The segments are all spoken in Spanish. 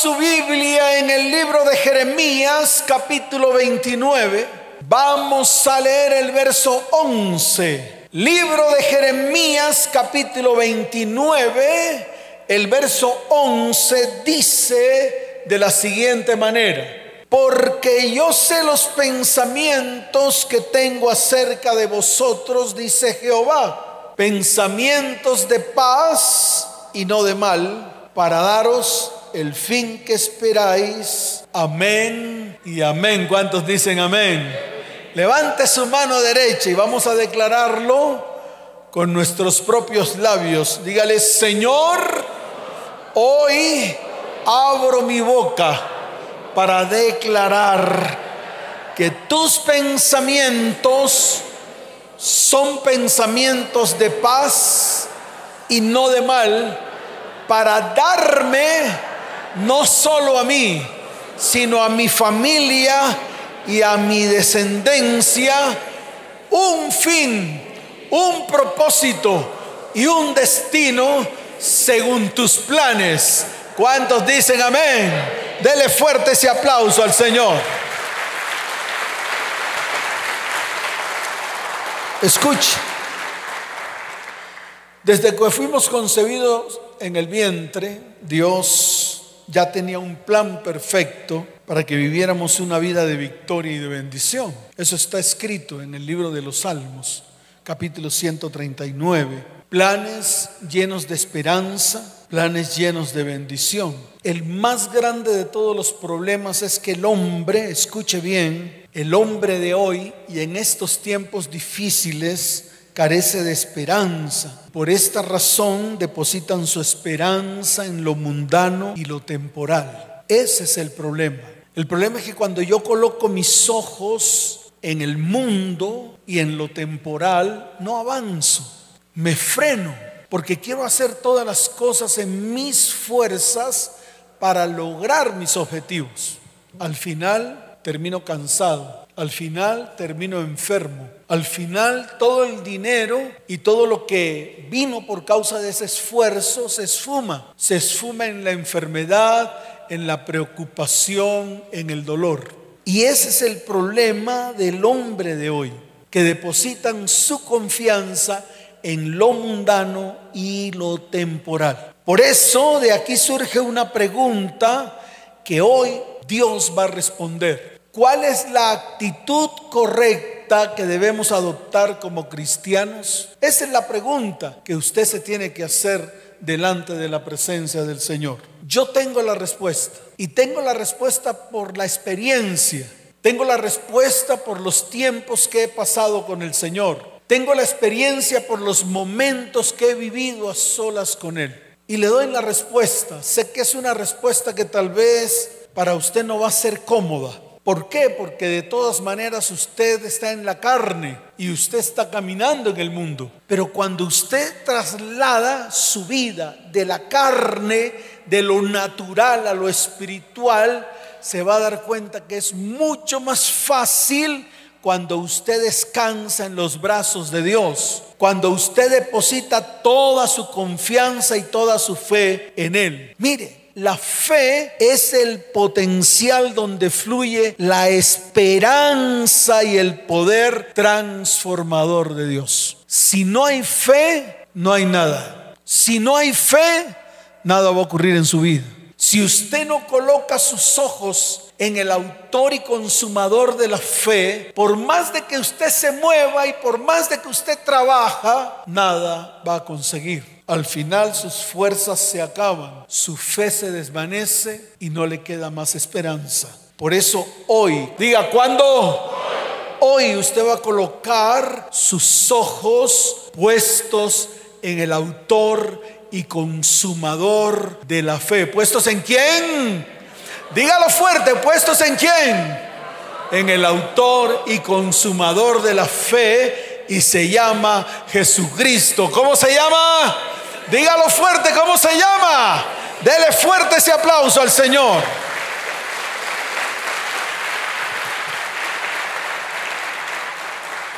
su Biblia en el libro de Jeremías capítulo 29. Vamos a leer el verso 11. Libro de Jeremías capítulo 29. El verso 11 dice de la siguiente manera. Porque yo sé los pensamientos que tengo acerca de vosotros, dice Jehová. Pensamientos de paz y no de mal, para daros el fin que esperáis. Amén y amén. ¿Cuántos dicen amén? Levante su mano derecha y vamos a declararlo con nuestros propios labios. Dígale, Señor, hoy abro mi boca para declarar que tus pensamientos son pensamientos de paz y no de mal, para darme no solo a mí, sino a mi familia y a mi descendencia un fin, un propósito y un destino según tus planes. ¿Cuántos dicen amén? Dele fuerte ese aplauso al Señor. Escuche, desde que fuimos concebidos en el vientre, Dios ya tenía un plan perfecto para que viviéramos una vida de victoria y de bendición. Eso está escrito en el libro de los Salmos, capítulo 139. Planes llenos de esperanza, planes llenos de bendición. El más grande de todos los problemas es que el hombre, escuche bien, el hombre de hoy y en estos tiempos difíciles, carece de esperanza. Por esta razón depositan su esperanza en lo mundano y lo temporal. Ese es el problema. El problema es que cuando yo coloco mis ojos en el mundo y en lo temporal, no avanzo, me freno, porque quiero hacer todas las cosas en mis fuerzas para lograr mis objetivos. Al final termino cansado, al final termino enfermo. Al final todo el dinero y todo lo que vino por causa de ese esfuerzo se esfuma. Se esfuma en la enfermedad, en la preocupación, en el dolor. Y ese es el problema del hombre de hoy, que depositan su confianza en lo mundano y lo temporal. Por eso de aquí surge una pregunta que hoy Dios va a responder. ¿Cuál es la actitud correcta que debemos adoptar como cristianos? Esa es la pregunta que usted se tiene que hacer delante de la presencia del Señor. Yo tengo la respuesta y tengo la respuesta por la experiencia. Tengo la respuesta por los tiempos que he pasado con el Señor. Tengo la experiencia por los momentos que he vivido a solas con Él. Y le doy la respuesta. Sé que es una respuesta que tal vez para usted no va a ser cómoda ¿Por qué? Porque de todas maneras usted está en la carne y usted está caminando en el mundo. Pero cuando usted traslada su vida de la carne, de lo natural a lo espiritual, se va a dar cuenta que es mucho más fácil cuando usted descansa en los brazos de Dios, cuando usted deposita toda su confianza y toda su fe en Él. Mire, la fe es el potencial donde fluye la esperanza y el poder transformador de Dios. Si no hay fe, no hay nada. Si no hay fe, nada va a ocurrir en su vida. Si usted no coloca sus ojos en el autor y consumador de la fe, por más de que usted se mueva y por más de que usted trabaja, nada va a conseguir. Al final sus fuerzas se acaban, su fe se desvanece y no le queda más esperanza. Por eso hoy, diga, ¿cuándo? Hoy usted va a colocar sus ojos puestos en el autor y consumador de la fe. ¿Puestos en quién? Dígalo fuerte, ¿puestos en quién? En el autor y consumador de la fe y se llama Jesucristo. ¿Cómo se llama? Dígalo fuerte, ¿cómo se llama? Dele fuerte ese aplauso al Señor.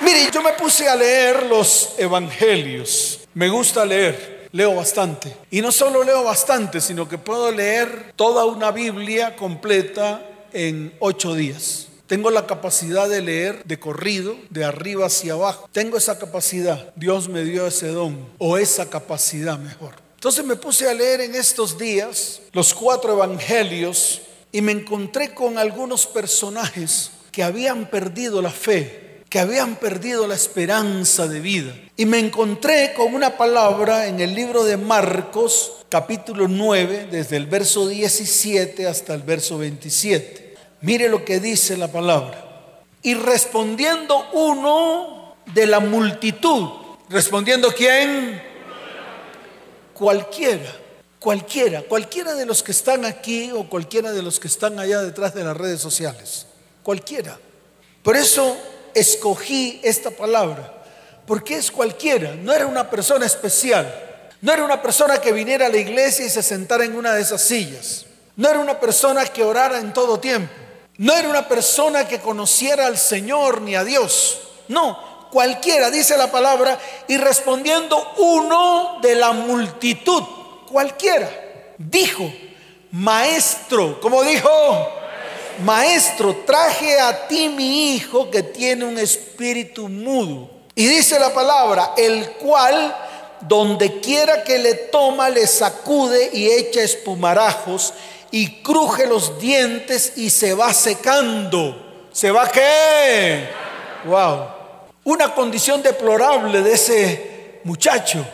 Mire, yo me puse a leer los evangelios. Me gusta leer. leo bastante. Y no solo leo bastante, sino que puedo leer toda una Biblia completa en ocho días. Tengo la capacidad de leer de corrido, de arriba hacia abajo. Tengo esa capacidad. Dios me dio ese don, o esa capacidad mejor. Entonces me puse a leer en estos días los cuatro evangelios y me encontré con algunos personajes que habían perdido la fe, que habían perdido la esperanza de vida. Y me encontré con una palabra en el libro de Marcos, capítulo 9, desde el verso 17 hasta el verso 27. Mire lo que dice la palabra. Y respondiendo uno de la multitud, respondiendo quién? Cualquiera Cualquiera, cualquiera de los que están aquí o cualquiera de los que están allá detrás de las redes sociales. Cualquiera. Por eso escogí esta palabra. Porque es cualquiera. No era una persona especial. No era una persona que viniera a la iglesia y se sentara en una de esas sillas. No era una persona que orara en todo tiempo. No era una persona que conociera al Señor ni a Dios. No, cualquiera, dice la palabra, y respondiendo uno de la multitud cualquiera. Dijo, maestro, como dijo, maestro, traje a ti mi hijo que tiene un espíritu mudo. Y dice la palabra, el cual donde quiera que le toma, le sacude y echa espumarajos y cruje los dientes y se va secando. ¿Se va qué? Wow. Una condición deplorable de ese muchacho.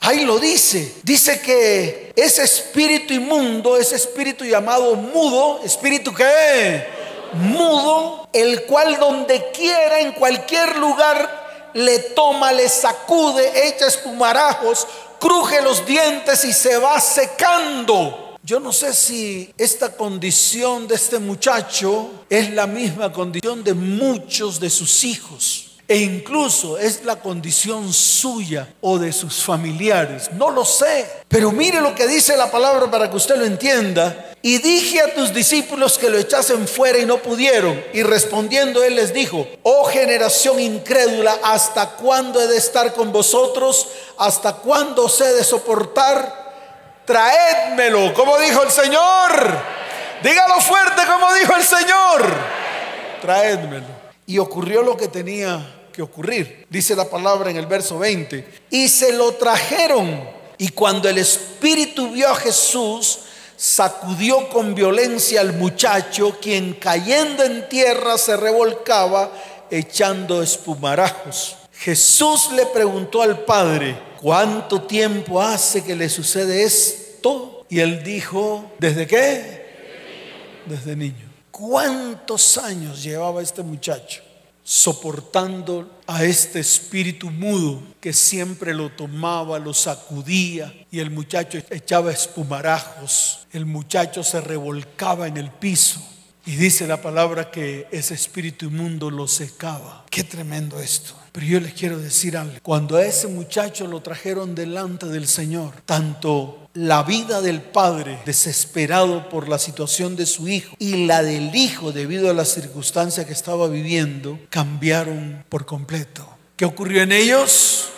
Ahí lo dice. Dice que ese espíritu inmundo, ese espíritu llamado mudo, espíritu que mudo, el cual donde quiera, en cualquier lugar, le toma, le sacude, echa espumarajos, cruje los dientes y se va secando. Yo no sé si esta condición de este muchacho es la misma condición de muchos de sus hijos. E incluso es la condición suya o de sus familiares. No lo sé. Pero mire lo que dice la palabra para que usted lo entienda. Y dije a tus discípulos que lo echasen fuera y no pudieron. Y respondiendo él les dijo, oh generación incrédula, ¿hasta cuándo he de estar con vosotros? ¿Hasta cuándo os he de soportar? Traédmelo, como dijo el Señor. Dígalo fuerte como dijo el Señor. Traédmelo. Y ocurrió lo que tenía que ocurrir. Dice la palabra en el verso 20. Y se lo trajeron. Y cuando el Espíritu vio a Jesús, sacudió con violencia al muchacho, quien cayendo en tierra se revolcaba echando espumarajos. Jesús le preguntó al Padre, ¿cuánto tiempo hace que le sucede esto? Y él dijo, ¿desde qué? Desde niño. ¿Cuántos años llevaba este muchacho soportando a este espíritu mudo que siempre lo tomaba, lo sacudía y el muchacho echaba espumarajos, el muchacho se revolcaba en el piso y dice la palabra que ese espíritu inmundo lo secaba. Qué tremendo esto. Pero yo les quiero decir algo. Cuando a ese muchacho lo trajeron delante del Señor, tanto la vida del padre desesperado por la situación de su hijo y la del hijo debido a la circunstancia que estaba viviendo cambiaron por completo. ¿Qué ocurrió en ellos?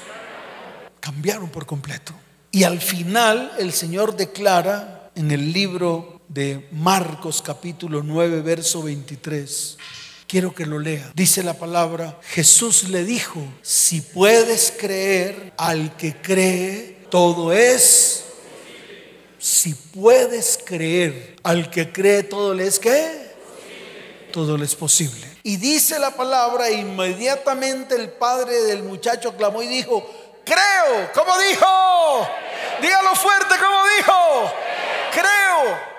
Cambiaron por completo. Y al final el Señor declara en el libro de Marcos capítulo 9 verso 23. Quiero que lo lea. Dice la palabra, Jesús le dijo, si puedes creer al que cree, todo es si puedes creer, al que cree todo le es que todo le es posible. Y dice la palabra, inmediatamente el padre del muchacho clamó y dijo, creo, ¿cómo dijo? Dígalo fuerte, ¿cómo dijo? Creo.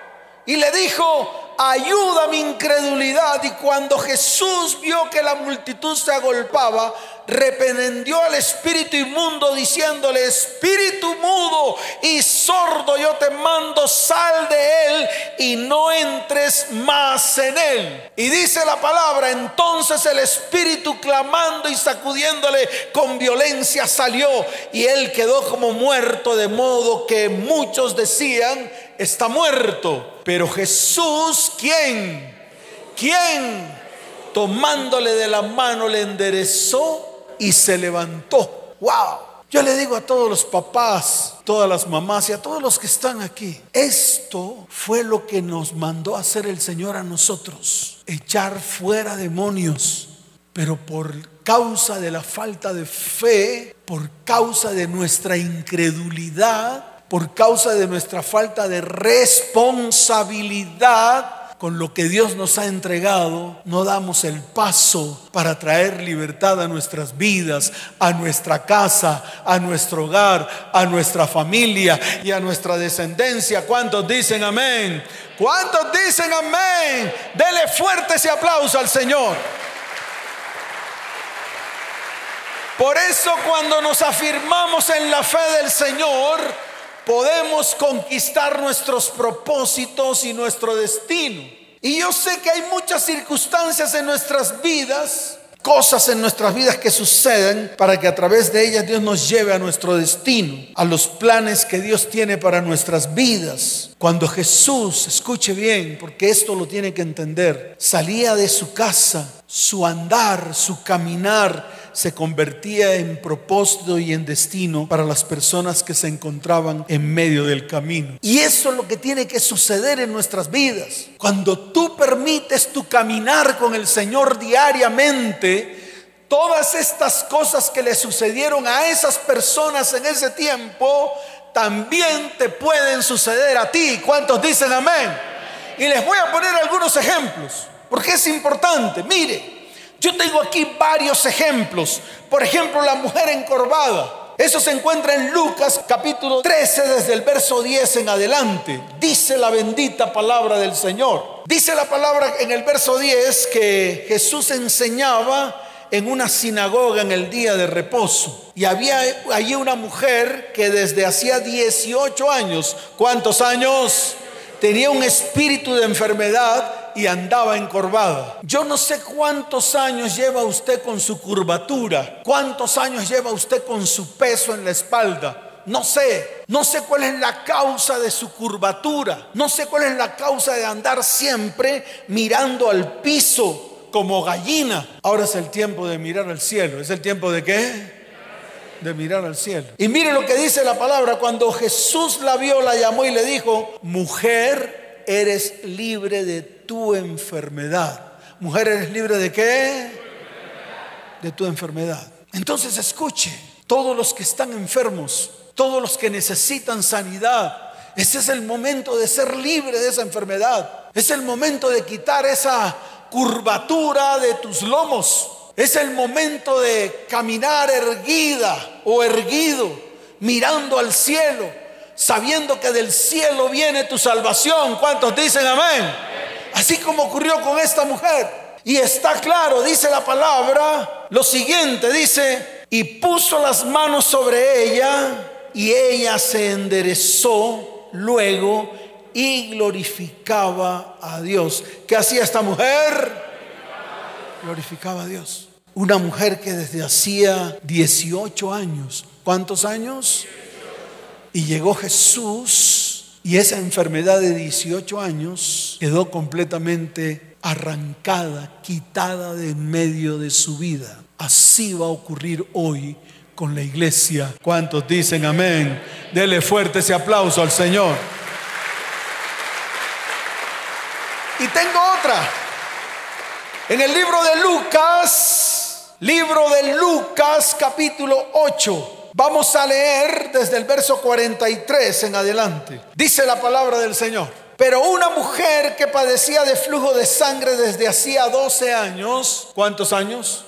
Y le dijo, ayuda mi incredulidad. Y cuando Jesús vio que la multitud se agolpaba, reprendió al espíritu inmundo diciéndole, espíritu mudo y sordo, yo te mando, sal de él y no entres más en él. Y dice la palabra, entonces el espíritu clamando y sacudiéndole con violencia salió y él quedó como muerto, de modo que muchos decían, está muerto. Pero Jesús, ¿quién? ¿Quién? Tomándole de la mano le enderezó y se levantó. ¡Wow! Yo le digo a todos los papás, todas las mamás y a todos los que están aquí, esto fue lo que nos mandó hacer el Señor a nosotros, echar fuera demonios, pero por causa de la falta de fe, por causa de nuestra incredulidad, por causa de nuestra falta de responsabilidad, con lo que Dios nos ha entregado, no damos el paso para traer libertad a nuestras vidas, a nuestra casa, a nuestro hogar, a nuestra familia y a nuestra descendencia. ¿Cuántos dicen amén? ¿Cuántos dicen amén? Dele fuerte ese aplauso al Señor. Por eso cuando nos afirmamos en la fe del Señor, podemos conquistar nuestros propósitos y nuestro destino. Y yo sé que hay muchas circunstancias en nuestras vidas, cosas en nuestras vidas que suceden para que a través de ellas Dios nos lleve a nuestro destino, a los planes que Dios tiene para nuestras vidas. Cuando Jesús, escuche bien, porque esto lo tiene que entender, salía de su casa, su andar, su caminar, se convertía en propósito y en destino para las personas que se encontraban en medio del camino. Y eso es lo que tiene que suceder en nuestras vidas. Cuando tú permites tu caminar con el Señor diariamente, todas estas cosas que le sucedieron a esas personas en ese tiempo, también te pueden suceder a ti. ¿Cuántos dicen amén? Y les voy a poner algunos ejemplos, porque es importante. Mire, yo tengo aquí varios ejemplos. Por ejemplo, la mujer encorvada. Eso se encuentra en Lucas capítulo 13 desde el verso 10 en adelante. Dice la bendita palabra del Señor. Dice la palabra en el verso 10 que Jesús enseñaba en una sinagoga en el día de reposo. Y había allí una mujer que desde hacía 18 años, ¿cuántos años? Tenía un espíritu de enfermedad y andaba encorvada. Yo no sé cuántos años lleva usted con su curvatura, cuántos años lleva usted con su peso en la espalda. No sé, no sé cuál es la causa de su curvatura, no sé cuál es la causa de andar siempre mirando al piso como gallina. Ahora es el tiempo de mirar al cielo. ¿Es el tiempo de qué? De mirar al cielo. Y mire lo que dice la palabra. Cuando Jesús la vio, la llamó y le dijo, mujer, eres libre de tu enfermedad. Mujer, ¿eres libre de qué? De tu enfermedad. Entonces escuche, todos los que están enfermos, todos los que necesitan sanidad, ese es el momento de ser libre de esa enfermedad. Es el momento de quitar esa curvatura de tus lomos. Es el momento de caminar erguida o erguido, mirando al cielo, sabiendo que del cielo viene tu salvación. ¿Cuántos dicen amén? Así como ocurrió con esta mujer. Y está claro, dice la palabra, lo siguiente, dice, y puso las manos sobre ella y ella se enderezó luego y glorificaba a Dios. ¿Qué hacía esta mujer? Glorificaba a Dios. Una mujer que desde hacía 18 años, ¿cuántos años? Y llegó Jesús y esa enfermedad de 18 años quedó completamente arrancada, quitada de en medio de su vida. Así va a ocurrir hoy con la iglesia. ¿Cuántos dicen amén? Dele fuerte ese aplauso al Señor. Y tengo otra. En el libro de Lucas, libro de Lucas capítulo 8. Vamos a leer desde el verso 43 en adelante. Dice la palabra del Señor. Pero una mujer que padecía de flujo de sangre desde hacía 12 años, ¿cuántos años?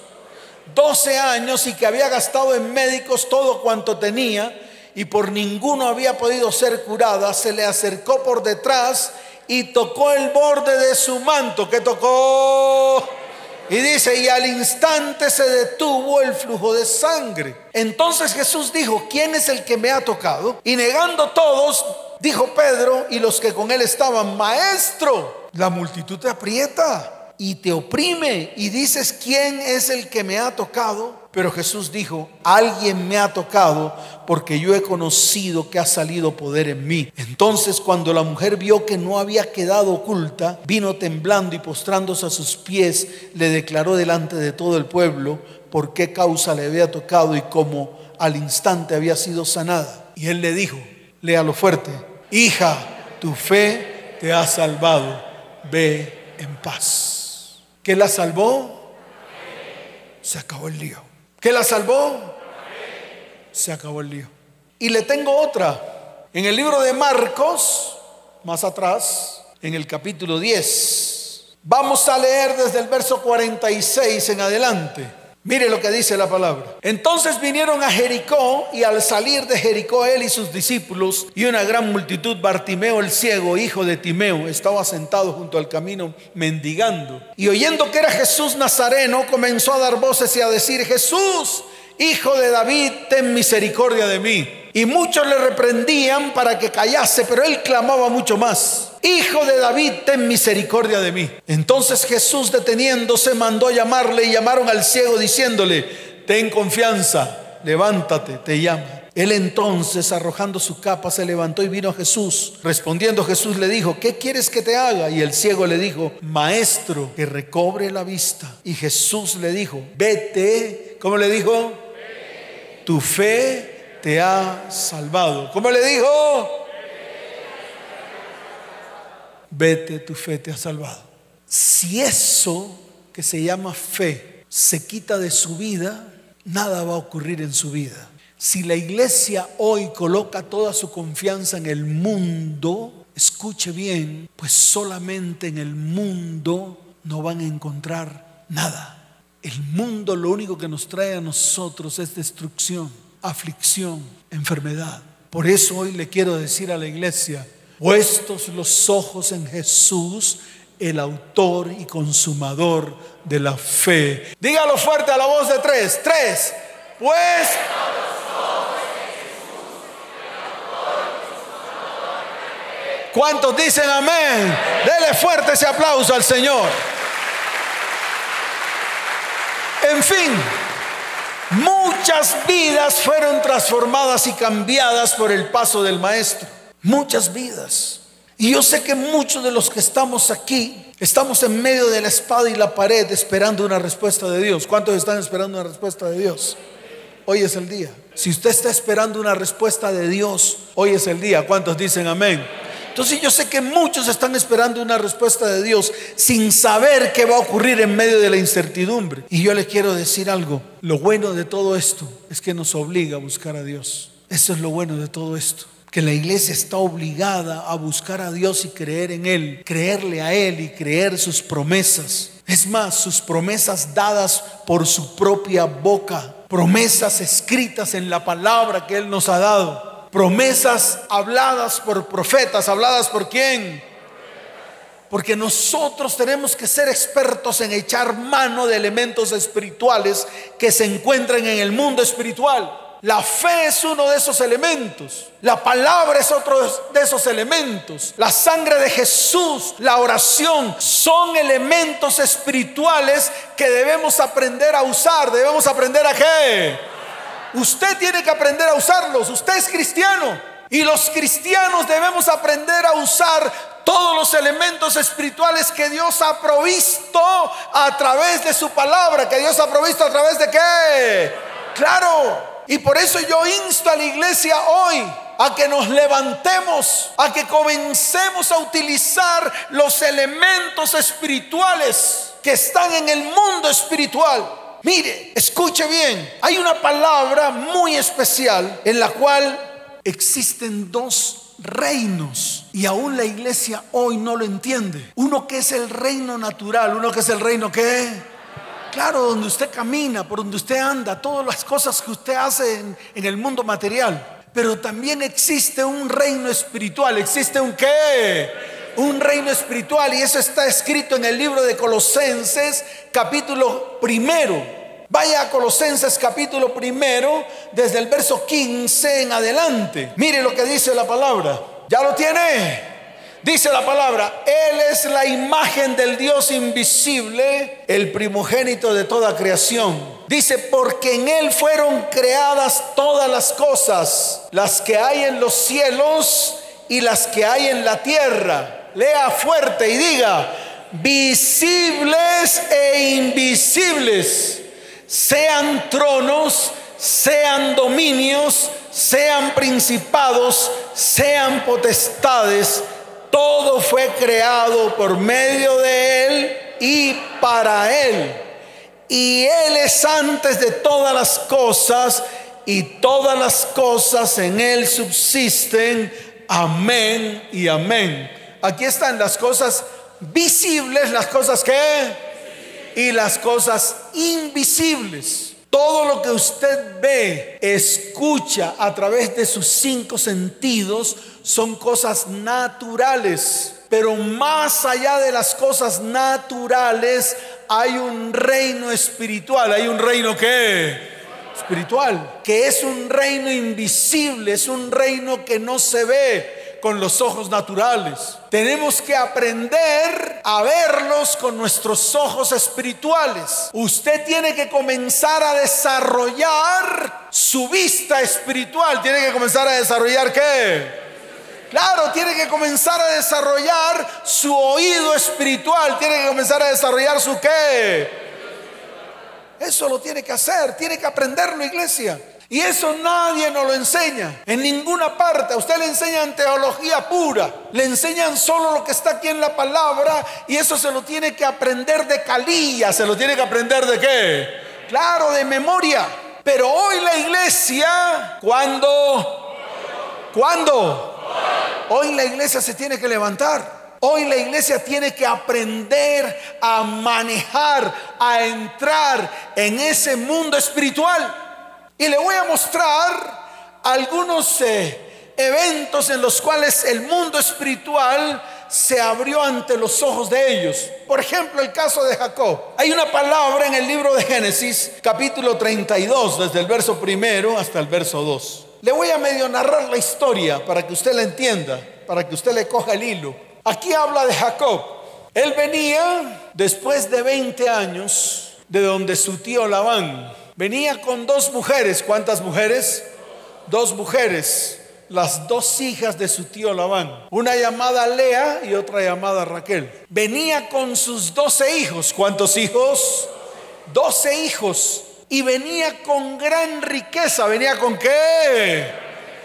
12 años y que había gastado en médicos todo cuanto tenía y por ninguno había podido ser curada, se le acercó por detrás y tocó el borde de su manto. ¿Qué tocó? Y dice, y al instante se detuvo el flujo de sangre. Entonces Jesús dijo, ¿quién es el que me ha tocado? Y negando todos, dijo Pedro y los que con él estaban, maestro, la multitud te aprieta y te oprime y dices, ¿quién es el que me ha tocado? Pero Jesús dijo, alguien me ha tocado porque yo he conocido que ha salido poder en mí. Entonces cuando la mujer vio que no había quedado oculta, vino temblando y postrándose a sus pies, le declaró delante de todo el pueblo por qué causa le había tocado y cómo al instante había sido sanada. Y él le dijo, léalo fuerte, hija, tu fe te ha salvado, ve en paz. ¿Qué la salvó? Se acabó el lío. ¿Qué la salvó? Se acabó el lío. Y le tengo otra. En el libro de Marcos, más atrás, en el capítulo 10, vamos a leer desde el verso 46 en adelante. Mire lo que dice la palabra. Entonces vinieron a Jericó y al salir de Jericó él y sus discípulos y una gran multitud, Bartimeo el ciego, hijo de Timeo, estaba sentado junto al camino mendigando. Y oyendo que era Jesús Nazareno, comenzó a dar voces y a decir, Jesús, hijo de David, ten misericordia de mí. Y muchos le reprendían para que callase, pero él clamaba mucho más. Hijo de David, ten misericordia de mí. Entonces Jesús deteniéndose mandó a llamarle y llamaron al ciego diciéndole, ten confianza, levántate, te llama. Él entonces, arrojando su capa, se levantó y vino a Jesús. Respondiendo Jesús le dijo, ¿qué quieres que te haga? Y el ciego le dijo, Maestro, que recobre la vista. Y Jesús le dijo, vete, ¿cómo le dijo? Tu fe te ha salvado. ¿Cómo le dijo? Vete, tu fe te ha salvado. Si eso que se llama fe se quita de su vida, nada va a ocurrir en su vida. Si la iglesia hoy coloca toda su confianza en el mundo, escuche bien, pues solamente en el mundo no van a encontrar nada. El mundo lo único que nos trae a nosotros es destrucción aflicción, enfermedad. Por eso hoy le quiero decir a la iglesia, puestos los ojos en Jesús, el autor y consumador de la fe. Dígalo fuerte a la voz de tres. Tres. Pues... ¿Cuántos dicen amén? Dele fuerte ese aplauso al Señor. En fin, Muchas vidas fueron transformadas y cambiadas por el paso del Maestro. Muchas vidas. Y yo sé que muchos de los que estamos aquí estamos en medio de la espada y la pared esperando una respuesta de Dios. ¿Cuántos están esperando una respuesta de Dios? Hoy es el día. Si usted está esperando una respuesta de Dios, hoy es el día. ¿Cuántos dicen amén? Entonces yo sé que muchos están esperando una respuesta de Dios sin saber qué va a ocurrir en medio de la incertidumbre. Y yo le quiero decir algo. Lo bueno de todo esto es que nos obliga a buscar a Dios. Eso es lo bueno de todo esto que la iglesia está obligada a buscar a Dios y creer en Él, creerle a Él y creer sus promesas. Es más, sus promesas dadas por su propia boca, promesas escritas en la palabra que Él nos ha dado promesas habladas por profetas, habladas por quién. Porque nosotros tenemos que ser expertos en echar mano de elementos espirituales que se encuentran en el mundo espiritual. La fe es uno de esos elementos. La palabra es otro de esos elementos. La sangre de Jesús, la oración, son elementos espirituales que debemos aprender a usar. Debemos aprender a qué? Usted tiene que aprender a usarlos. Usted es cristiano. Y los cristianos debemos aprender a usar todos los elementos espirituales que Dios ha provisto a través de su palabra. Que Dios ha provisto a través de qué? Claro. Y por eso yo insto a la iglesia hoy a que nos levantemos, a que comencemos a utilizar los elementos espirituales que están en el mundo espiritual Mire, escuche bien, hay una palabra muy especial en la cual existen dos reinos y aún la iglesia hoy no lo entiende. Uno que es el reino natural, uno que es el reino que... Claro, donde usted camina, por donde usted anda, todas las cosas que usted hace en, en el mundo material. Pero también existe un reino espiritual. ¿Existe un qué? Un reino espiritual y eso está escrito en el libro de Colosenses capítulo primero. Vaya a Colosenses capítulo primero desde el verso 15 en adelante. Mire lo que dice la palabra. ¿Ya lo tiene? Dice la palabra, Él es la imagen del Dios invisible, el primogénito de toda creación. Dice, porque en Él fueron creadas todas las cosas, las que hay en los cielos y las que hay en la tierra lea fuerte y diga, visibles e invisibles, sean tronos, sean dominios, sean principados, sean potestades, todo fue creado por medio de Él y para Él. Y Él es antes de todas las cosas y todas las cosas en Él subsisten. Amén y amén. Aquí están las cosas visibles, las cosas que y las cosas invisibles. Todo lo que usted ve, escucha a través de sus cinco sentidos son cosas naturales. Pero más allá de las cosas naturales hay un reino espiritual. Hay un reino que espiritual, que es un reino invisible, es un reino que no se ve con los ojos naturales. Tenemos que aprender a verlos con nuestros ojos espirituales. Usted tiene que comenzar a desarrollar su vista espiritual. Tiene que comenzar a desarrollar qué? Claro, tiene que comenzar a desarrollar su oído espiritual. Tiene que comenzar a desarrollar su qué? Eso lo tiene que hacer. Tiene que aprenderlo, iglesia. Y eso nadie nos lo enseña en ninguna parte. A usted le enseñan teología pura, le enseñan solo lo que está aquí en la palabra y eso se lo tiene que aprender de calilla, se lo tiene que aprender de qué? Claro, de memoria. Pero hoy la iglesia, ¿cuándo? ¿Cuándo? Hoy la iglesia se tiene que levantar. Hoy la iglesia tiene que aprender a manejar, a entrar en ese mundo espiritual. Y le voy a mostrar algunos eh, eventos en los cuales el mundo espiritual se abrió ante los ojos de ellos. Por ejemplo, el caso de Jacob. Hay una palabra en el libro de Génesis, capítulo 32, desde el verso primero hasta el verso 2. Le voy a medio narrar la historia para que usted la entienda, para que usted le coja el hilo. Aquí habla de Jacob. Él venía después de 20 años de donde su tío Labán Venía con dos mujeres. ¿Cuántas mujeres? Dos mujeres. Las dos hijas de su tío Labán. Una llamada Lea y otra llamada Raquel. Venía con sus doce hijos. ¿Cuántos hijos? Doce hijos. Y venía con gran riqueza. ¿Venía con qué?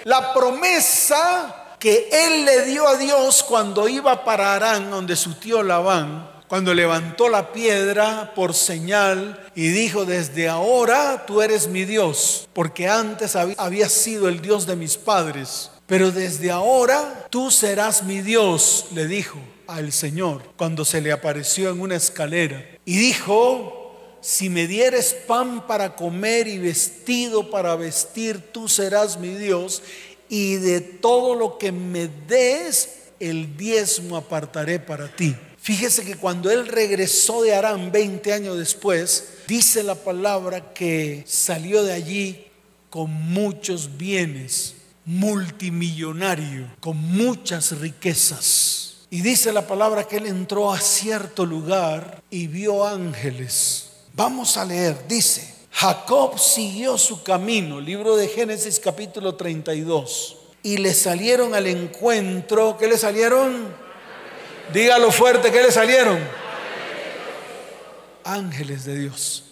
La promesa que él le dio a Dios cuando iba para Arán, donde su tío Labán cuando levantó la piedra por señal y dijo, desde ahora tú eres mi Dios, porque antes había sido el Dios de mis padres, pero desde ahora tú serás mi Dios, le dijo al Señor cuando se le apareció en una escalera. Y dijo, si me dieres pan para comer y vestido para vestir, tú serás mi Dios, y de todo lo que me des, el diezmo apartaré para ti. Fíjese que cuando él regresó de Arán 20 años después, dice la palabra que salió de allí con muchos bienes, multimillonario, con muchas riquezas. Y dice la palabra que él entró a cierto lugar y vio ángeles. Vamos a leer, dice, Jacob siguió su camino, libro de Génesis capítulo 32, y le salieron al encuentro, ¿qué le salieron? Dígalo fuerte, que le salieron? Ángeles de Dios.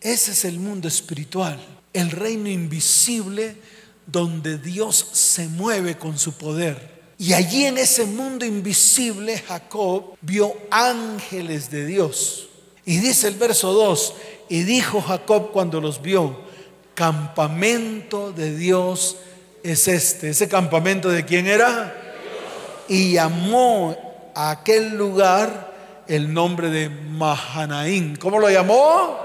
Ese es el mundo espiritual, el reino invisible donde Dios se mueve con su poder. Y allí en ese mundo invisible Jacob vio ángeles de Dios. Y dice el verso 2, y dijo Jacob cuando los vio, campamento de Dios es este. ¿Ese campamento de quién era? Y llamó aquel lugar el nombre de Mahanaín. ¿Cómo lo llamó?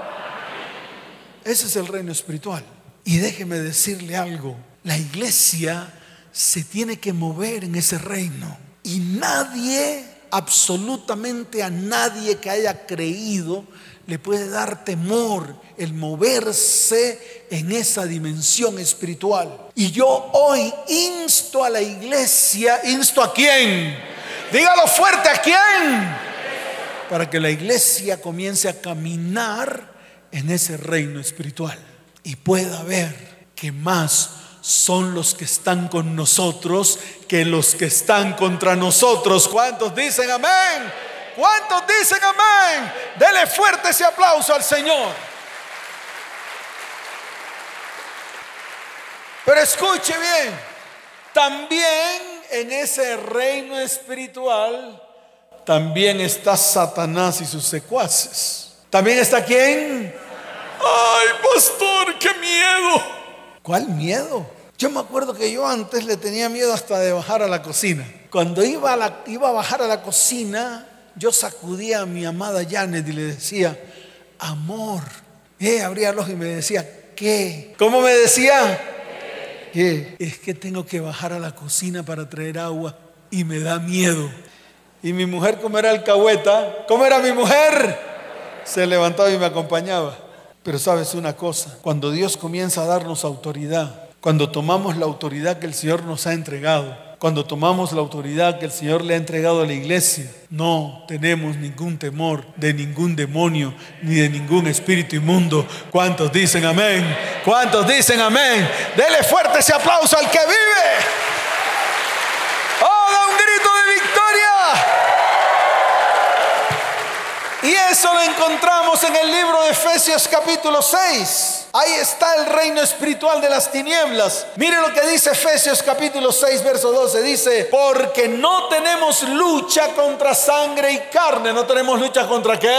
Ese es el reino espiritual. Y déjeme decirle algo, la iglesia se tiene que mover en ese reino. Y nadie, absolutamente a nadie que haya creído, le puede dar temor el moverse en esa dimensión espiritual. Y yo hoy insto a la iglesia, insto a quién? Dígalo fuerte, ¿a quién? Para que la iglesia comience a caminar en ese reino espiritual y pueda ver que más son los que están con nosotros que los que están contra nosotros. ¿Cuántos dicen amén? ¿Cuántos dicen amén? Dele fuerte ese aplauso al Señor. Pero escuche bien, también en ese reino espiritual, también está Satanás y sus secuaces. ¿También está quién? Ay, pastor, qué miedo. ¿Cuál miedo? Yo me acuerdo que yo antes le tenía miedo hasta de bajar a la cocina. Cuando iba a, iba a bajar a la cocina, yo sacudía a mi amada Janet y le decía, amor. Eh, abría los y me decía, ¿qué? ¿Cómo me decía? ¿Qué? Es que tengo que bajar a la cocina para traer agua y me da miedo. Y mi mujer, como era alcahueta, ¿cómo era mi mujer? Se levantaba y me acompañaba. Pero sabes una cosa, cuando Dios comienza a darnos autoridad, cuando tomamos la autoridad que el Señor nos ha entregado, cuando tomamos la autoridad que el Señor le ha entregado a la iglesia, no tenemos ningún temor de ningún demonio ni de ningún espíritu inmundo. ¿Cuántos dicen amén? ¿Cuántos dicen amén? Dele fuerte ese aplauso al que vive. ¡Oh, da un grito de victoria! Y eso lo encontramos en el libro de Efesios capítulo 6. Ahí está el reino espiritual de las tinieblas. Mire lo que dice Efesios capítulo 6, verso 12. Dice, porque no tenemos lucha contra sangre y carne. No tenemos lucha contra qué.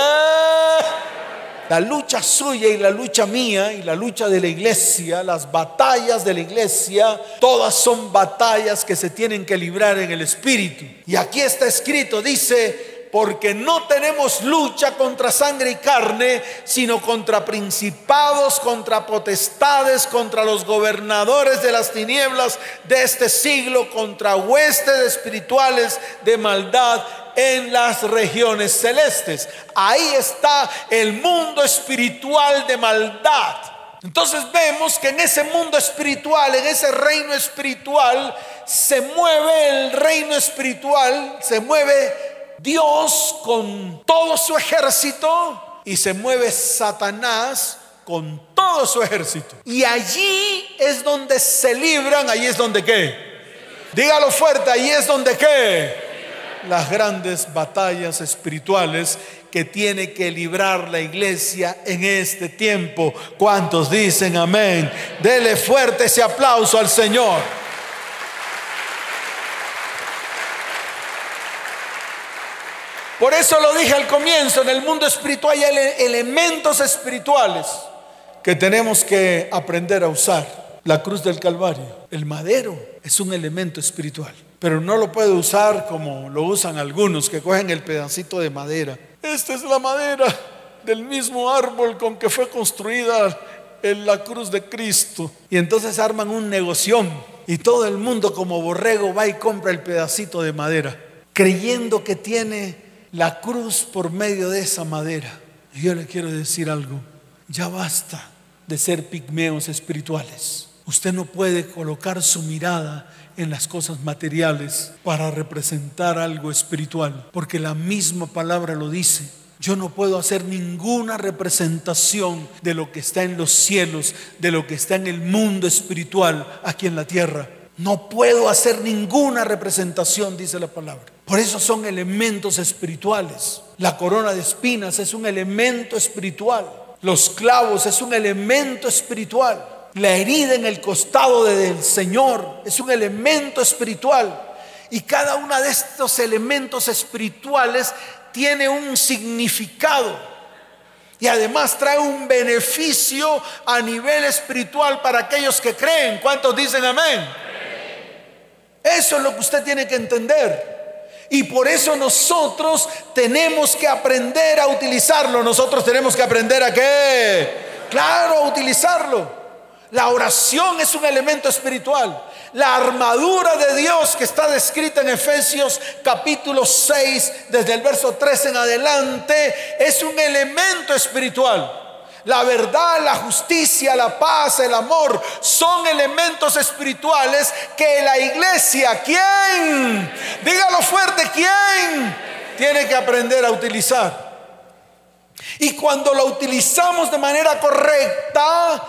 La lucha suya y la lucha mía y la lucha de la iglesia, las batallas de la iglesia, todas son batallas que se tienen que librar en el espíritu. Y aquí está escrito, dice, porque no tenemos lucha contra sangre y carne, sino contra principados, contra potestades, contra los gobernadores de las tinieblas de este siglo, contra huestes espirituales de maldad en las regiones celestes. Ahí está el mundo espiritual de maldad. Entonces vemos que en ese mundo espiritual, en ese reino espiritual, se mueve el reino espiritual, se mueve Dios con todo su ejército y se mueve Satanás con todo su ejército. Y allí es donde se libran, allí es donde qué. Dígalo fuerte, allí es donde qué. Las grandes batallas espirituales que tiene que librar la iglesia en este tiempo. ¿Cuántos dicen amén? Dele fuerte ese aplauso al Señor. Por eso lo dije al comienzo, en el mundo espiritual hay elementos espirituales que tenemos que aprender a usar. La cruz del Calvario, el madero, es un elemento espiritual, pero no lo puede usar como lo usan algunos que cogen el pedacito de madera. Esta es la madera del mismo árbol con que fue construida en la cruz de Cristo. Y entonces arman un negocio y todo el mundo como borrego va y compra el pedacito de madera, creyendo que tiene la cruz por medio de esa madera. Yo le quiero decir algo, ya basta de ser pigmeos espirituales. Usted no puede colocar su mirada en las cosas materiales para representar algo espiritual, porque la misma palabra lo dice. Yo no puedo hacer ninguna representación de lo que está en los cielos, de lo que está en el mundo espiritual aquí en la tierra. No puedo hacer ninguna representación, dice la palabra. Por eso son elementos espirituales. La corona de espinas es un elemento espiritual. Los clavos es un elemento espiritual. La herida en el costado del Señor es un elemento espiritual. Y cada uno de estos elementos espirituales tiene un significado. Y además trae un beneficio a nivel espiritual para aquellos que creen. ¿Cuántos dicen amén? Eso es lo que usted tiene que entender. Y por eso nosotros tenemos que aprender a utilizarlo. Nosotros tenemos que aprender a qué? Claro, a utilizarlo. La oración es un elemento espiritual. La armadura de Dios que está descrita en Efesios capítulo 6, desde el verso 3 en adelante, es un elemento espiritual. La verdad, la justicia, la paz, el amor son elementos espirituales que la iglesia, ¿quién? Dígalo fuerte, ¿quién? Tiene que aprender a utilizar. Y cuando lo utilizamos de manera correcta,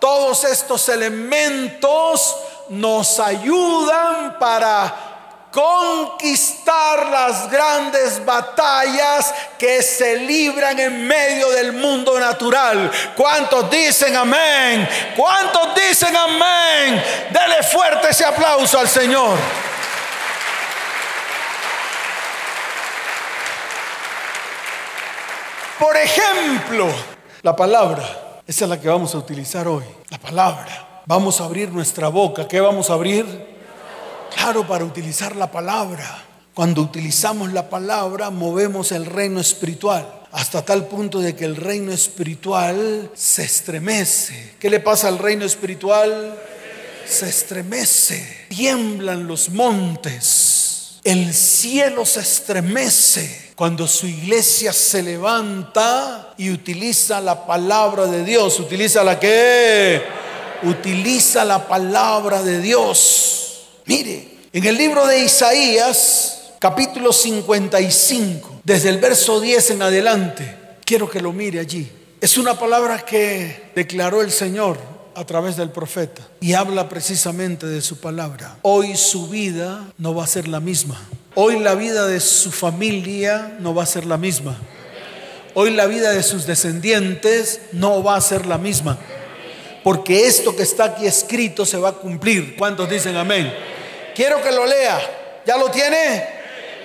todos estos elementos nos ayudan para conquistar las grandes batallas que se libran en medio del mundo natural. ¿Cuántos dicen amén? ¿Cuántos dicen amén? Dele fuerte ese aplauso al Señor. Por ejemplo, la palabra, esa es la que vamos a utilizar hoy, la palabra. Vamos a abrir nuestra boca. ¿Qué vamos a abrir? Claro, para utilizar la palabra. Cuando utilizamos la palabra, movemos el reino espiritual hasta tal punto de que el reino espiritual se estremece. ¿Qué le pasa al reino espiritual? Se estremece, tiemblan los montes, el cielo se estremece cuando su iglesia se levanta y utiliza la palabra de Dios, utiliza la que utiliza la palabra de Dios. Mire, en el libro de Isaías, capítulo 55, desde el verso 10 en adelante, quiero que lo mire allí. Es una palabra que declaró el Señor a través del profeta y habla precisamente de su palabra. Hoy su vida no va a ser la misma. Hoy la vida de su familia no va a ser la misma. Hoy la vida de sus descendientes no va a ser la misma. Porque esto que está aquí escrito se va a cumplir. ¿Cuántos dicen amén? Quiero que lo lea. ¿Ya lo tiene?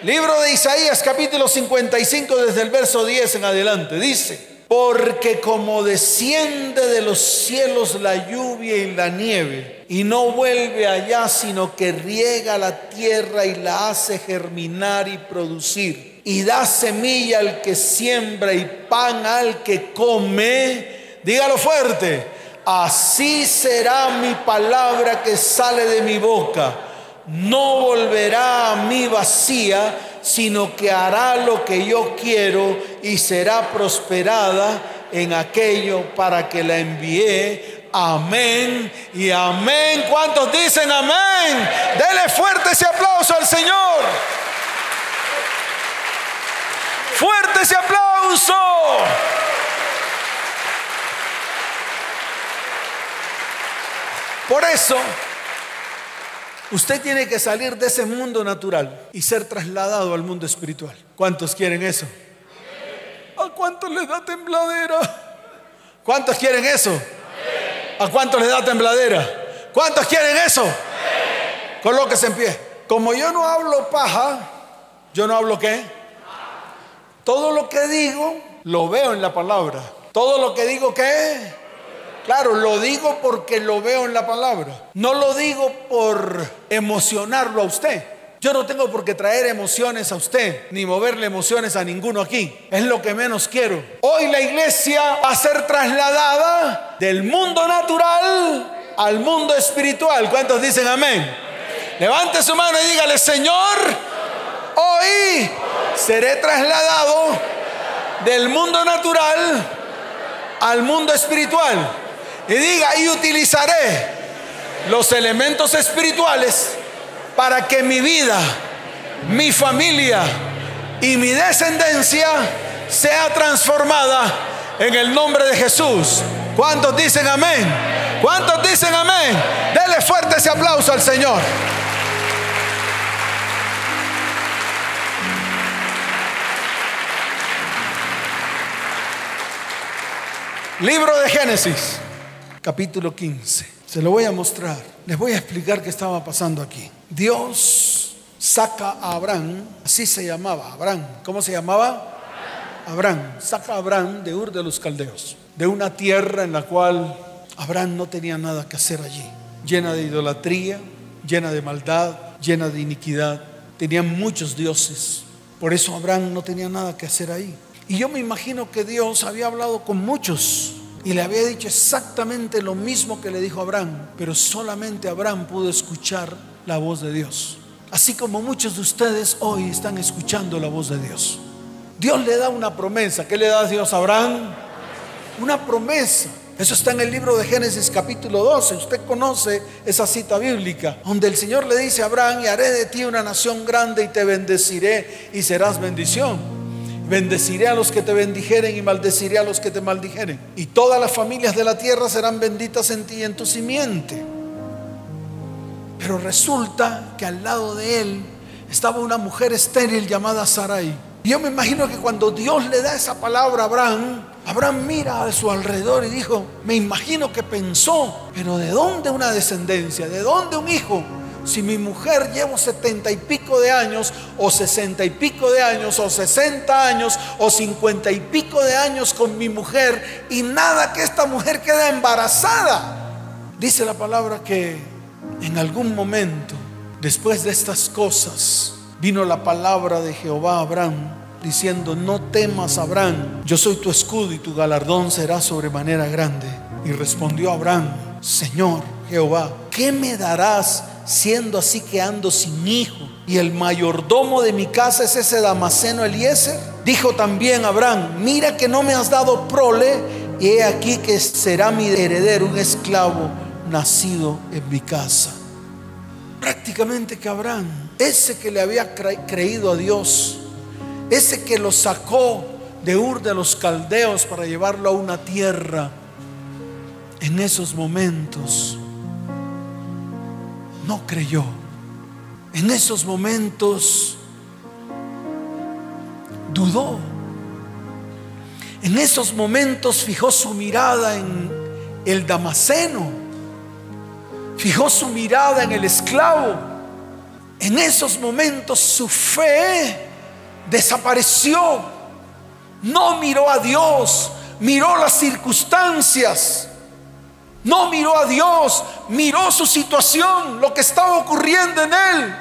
Libro de Isaías capítulo 55 desde el verso 10 en adelante. Dice. Porque como desciende de los cielos la lluvia y la nieve, y no vuelve allá, sino que riega la tierra y la hace germinar y producir, y da semilla al que siembra y pan al que come, dígalo fuerte, así será mi palabra que sale de mi boca, no volverá a mí vacía, sino que hará lo que yo quiero y será prosperada en aquello para que la envié. Amén y amén. ¿Cuántos dicen amén? Dele fuerte ese aplauso al Señor. Fuerte ese aplauso. Por eso Usted tiene que salir de ese mundo natural y ser trasladado al mundo espiritual. ¿Cuántos quieren eso? ¿A cuántos les da tembladera? ¿Cuántos quieren eso? ¿A cuántos les da tembladera? ¿Cuántos quieren eso? Colóquese en pie. Como yo no hablo paja, yo no hablo qué? Todo lo que digo lo veo en la palabra. Todo lo que digo qué? Claro, lo digo porque lo veo en la palabra. No lo digo por emocionarlo a usted. Yo no tengo por qué traer emociones a usted, ni moverle emociones a ninguno aquí. Es lo que menos quiero. Hoy la iglesia va a ser trasladada del mundo natural al mundo espiritual. ¿Cuántos dicen amén? Levante su mano y dígale, Señor, hoy seré trasladado del mundo natural al mundo espiritual. Y diga, y utilizaré los elementos espirituales para que mi vida, mi familia y mi descendencia sea transformada en el nombre de Jesús. ¿Cuántos dicen amén? ¿Cuántos dicen amén? Dele fuerte ese aplauso al Señor. Libro de Génesis capítulo 15. Se lo voy a mostrar. Les voy a explicar qué estaba pasando aquí. Dios saca a Abraham, así se llamaba, Abraham. ¿Cómo se llamaba? Abraham. Saca a Abraham de Ur de los Caldeos, de una tierra en la cual Abraham no tenía nada que hacer allí, llena de idolatría, llena de maldad, llena de iniquidad. Tenían muchos dioses. Por eso Abraham no tenía nada que hacer ahí. Y yo me imagino que Dios había hablado con muchos y le había dicho exactamente lo mismo que le dijo Abraham, pero solamente Abraham pudo escuchar la voz de Dios. Así como muchos de ustedes hoy están escuchando la voz de Dios. Dios le da una promesa. ¿Qué le da Dios a Abraham? Una promesa. Eso está en el libro de Génesis capítulo 12. Usted conoce esa cita bíblica, donde el Señor le dice a Abraham, y haré de ti una nación grande y te bendeciré y serás bendición. Bendeciré a los que te bendijeren y maldeciré a los que te maldijeren. Y todas las familias de la tierra serán benditas en ti y en tu simiente. Pero resulta que al lado de él estaba una mujer estéril llamada Sarai. Y yo me imagino que cuando Dios le da esa palabra a Abraham, Abraham mira a su alrededor y dijo, me imagino que pensó, pero ¿de dónde una descendencia? ¿De dónde un hijo? Si mi mujer llevo setenta y pico de años, o sesenta y pico de años, o sesenta años, o cincuenta y pico de años con mi mujer, y nada que esta mujer quede embarazada. Dice la palabra que en algún momento, después de estas cosas, vino la palabra de Jehová a Abraham diciendo, no temas Abraham, yo soy tu escudo y tu galardón será sobremanera grande. Y respondió Abraham, Señor Jehová, ¿qué me darás siendo así que ando sin hijo? Y el mayordomo de mi casa es ese Damaseno Eliezer. Dijo también Abraham, mira que no me has dado prole, y he aquí que será mi heredero, un esclavo nacido en mi casa. Prácticamente que Abraham, ese que le había creído a Dios, ese que lo sacó de Ur de los Caldeos para llevarlo a una tierra, en esos momentos no creyó. En esos momentos dudó. En esos momentos fijó su mirada en el Damaseno. Fijó su mirada en el esclavo. En esos momentos su fe desapareció. No miró a Dios, miró las circunstancias. No miró a Dios, miró su situación, lo que estaba ocurriendo en él.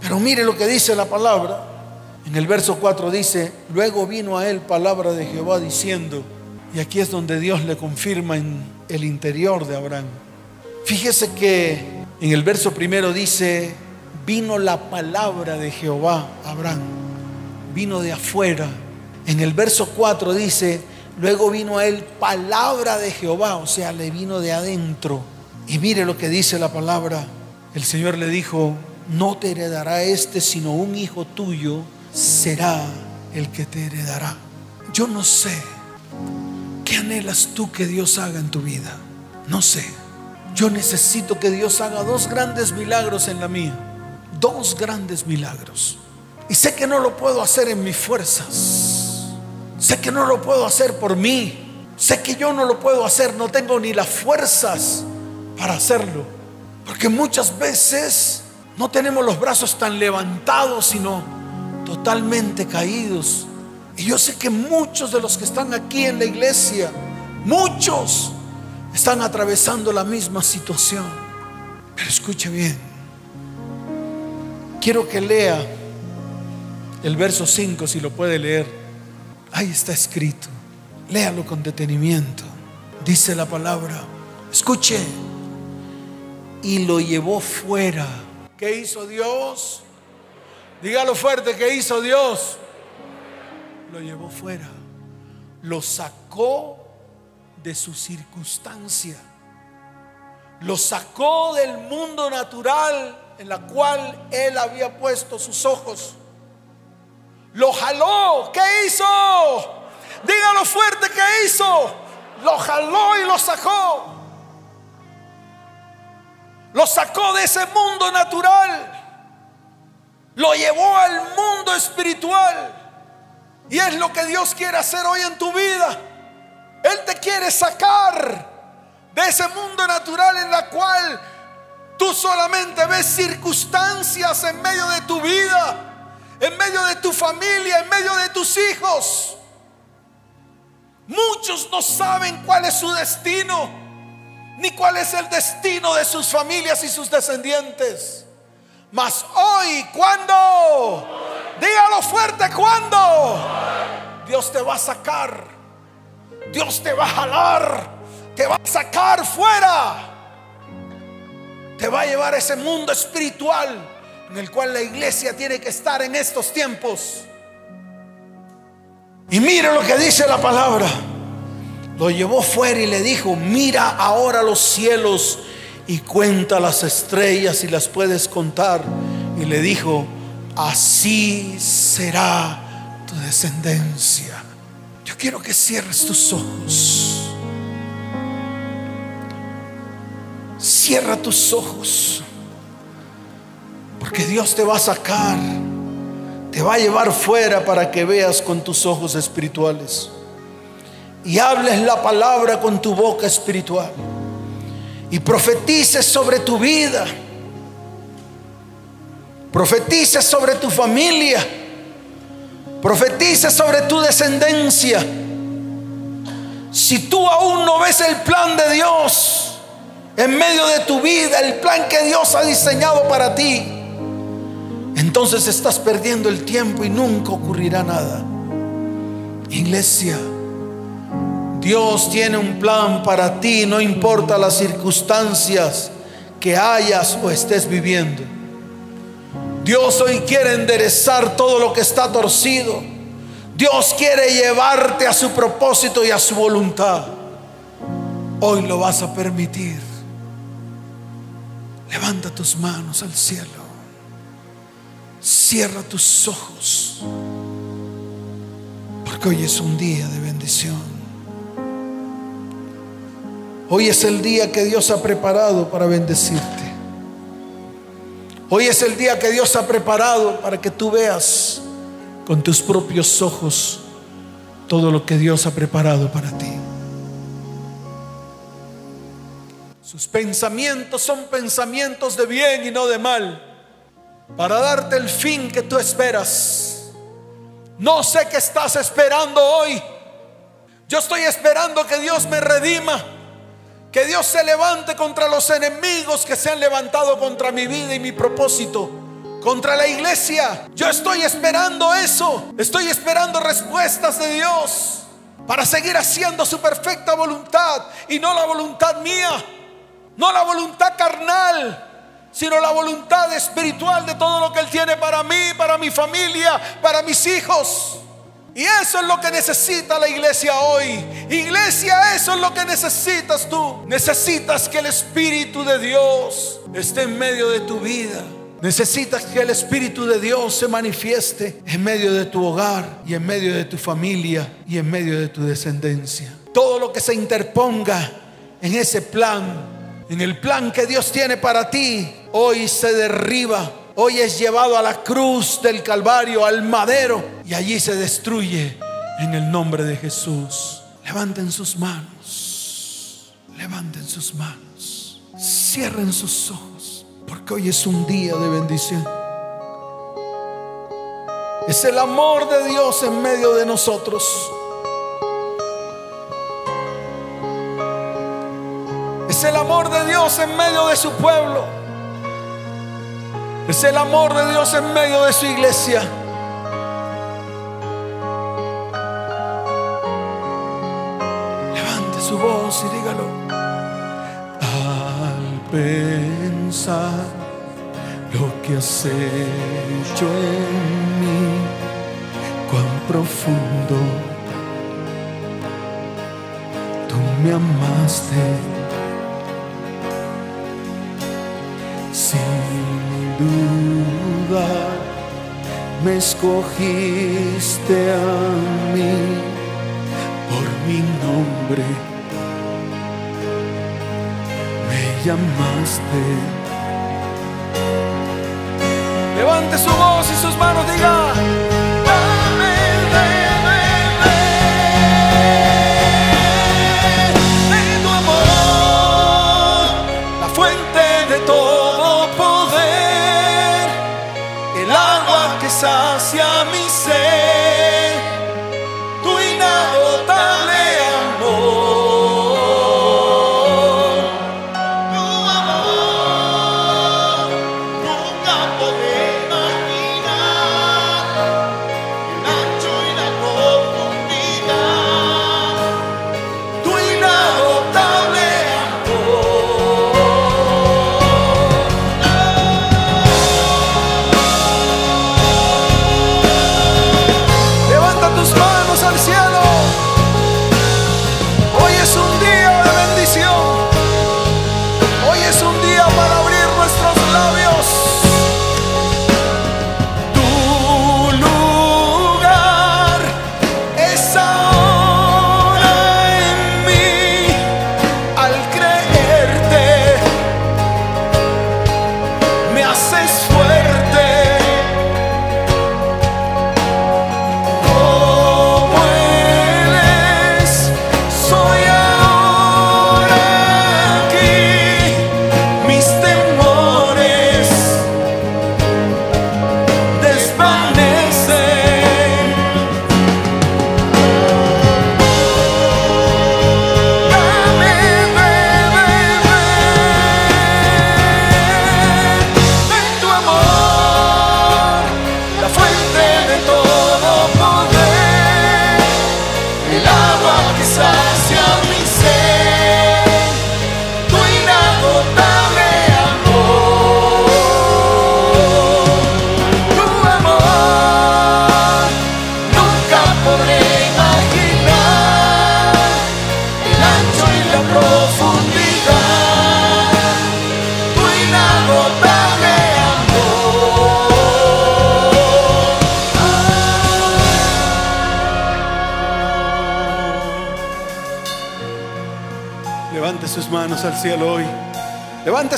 Pero mire lo que dice la palabra. En el verso 4 dice, luego vino a él palabra de Jehová diciendo, y aquí es donde Dios le confirma en el interior de Abraham. Fíjese que en el verso primero dice, vino la palabra de Jehová Abraham vino de afuera. En el verso 4 dice, luego vino a él palabra de Jehová, o sea, le vino de adentro. Y mire lo que dice la palabra. El Señor le dijo, no te heredará este, sino un hijo tuyo será el que te heredará. Yo no sé, ¿qué anhelas tú que Dios haga en tu vida? No sé. Yo necesito que Dios haga dos grandes milagros en la mía. Dos grandes milagros. Y sé que no lo puedo hacer en mis fuerzas. Sé que no lo puedo hacer por mí. Sé que yo no lo puedo hacer. No tengo ni las fuerzas para hacerlo. Porque muchas veces no tenemos los brazos tan levantados, sino totalmente caídos. Y yo sé que muchos de los que están aquí en la iglesia, muchos están atravesando la misma situación. Pero escuche bien. Quiero que lea el verso 5, si lo puede leer, ahí está escrito. Léalo con detenimiento. Dice la palabra, escuche, y lo llevó fuera. ¿Qué hizo Dios? Dígalo fuerte, ¿qué hizo Dios? Lo llevó fuera. Lo sacó de su circunstancia. Lo sacó del mundo natural en la cual él había puesto sus ojos lo jaló. ¿Qué hizo? Dígalo fuerte, ¿qué hizo? Lo jaló y lo sacó. Lo sacó de ese mundo natural. Lo llevó al mundo espiritual. Y es lo que Dios quiere hacer hoy en tu vida. Él te quiere sacar de ese mundo natural en la cual tú solamente ves circunstancias en medio de tu vida en medio de tu familia, en medio de tus hijos. Muchos no saben cuál es su destino, ni cuál es el destino de sus familias y sus descendientes. Mas hoy, ¿cuándo? Dígalo fuerte, ¿cuándo? Dios te va a sacar, Dios te va a jalar, te va a sacar fuera, te va a llevar a ese mundo espiritual en el cual la iglesia tiene que estar en estos tiempos. Y mire lo que dice la palabra. Lo llevó fuera y le dijo, mira ahora los cielos y cuenta las estrellas y las puedes contar. Y le dijo, así será tu descendencia. Yo quiero que cierres tus ojos. Cierra tus ojos. Porque Dios te va a sacar te va a llevar fuera para que veas con tus ojos espirituales y hables la palabra con tu boca espiritual y profetices sobre tu vida, profetices sobre tu familia, profetices sobre tu descendencia. Si tú aún no ves el plan de Dios en medio de tu vida, el plan que Dios ha diseñado para ti, entonces estás perdiendo el tiempo y nunca ocurrirá nada. Iglesia, Dios tiene un plan para ti, no importa las circunstancias que hayas o estés viviendo. Dios hoy quiere enderezar todo lo que está torcido. Dios quiere llevarte a su propósito y a su voluntad. Hoy lo vas a permitir. Levanta tus manos al cielo. Cierra tus ojos. Porque hoy es un día de bendición. Hoy es el día que Dios ha preparado para bendecirte. Hoy es el día que Dios ha preparado para que tú veas con tus propios ojos todo lo que Dios ha preparado para ti. Sus pensamientos son pensamientos de bien y no de mal, para darte el fin que tú esperas. No sé qué estás esperando hoy. Yo estoy esperando que Dios me redima que Dios se levante contra los enemigos que se han levantado contra mi vida y mi propósito. Contra la iglesia. Yo estoy esperando eso. Estoy esperando respuestas de Dios. Para seguir haciendo su perfecta voluntad. Y no la voluntad mía. No la voluntad carnal. Sino la voluntad espiritual de todo lo que Él tiene para mí, para mi familia, para mis hijos. Y eso es lo que necesita la iglesia hoy. Iglesia, eso es lo que necesitas tú. Necesitas que el Espíritu de Dios esté en medio de tu vida. Necesitas que el Espíritu de Dios se manifieste en medio de tu hogar y en medio de tu familia y en medio de tu descendencia. Todo lo que se interponga en ese plan, en el plan que Dios tiene para ti, hoy se derriba hoy es llevado a la cruz del Calvario, al madero, y allí se destruye en el nombre de Jesús. Levanten sus manos, levanten sus manos, cierren sus ojos, porque hoy es un día de bendición. Es el amor de Dios en medio de nosotros. Es el amor de Dios en medio de su pueblo. Es el amor de Dios en medio de su iglesia. Levante su voz y dígalo. Al pensar lo que has hecho en mí, cuán profundo tú me amaste duda me escogiste a mí por mi nombre, me llamaste. Levante su voz y sus manos, diga.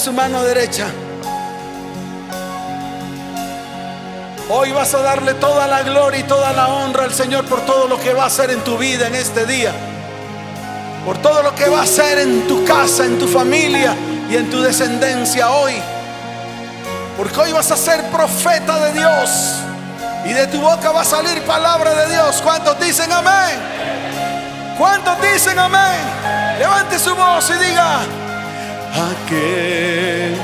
Su mano derecha. Hoy vas a darle toda la gloria y toda la honra al Señor por todo lo que va a hacer en tu vida en este día. Por todo lo que va a hacer en tu casa, en tu familia y en tu descendencia hoy. Porque hoy vas a ser profeta de Dios. Y de tu boca va a salir palabra de Dios. ¿Cuántos dicen amén? ¿Cuántos dicen amén? Levante su voz y diga, aquel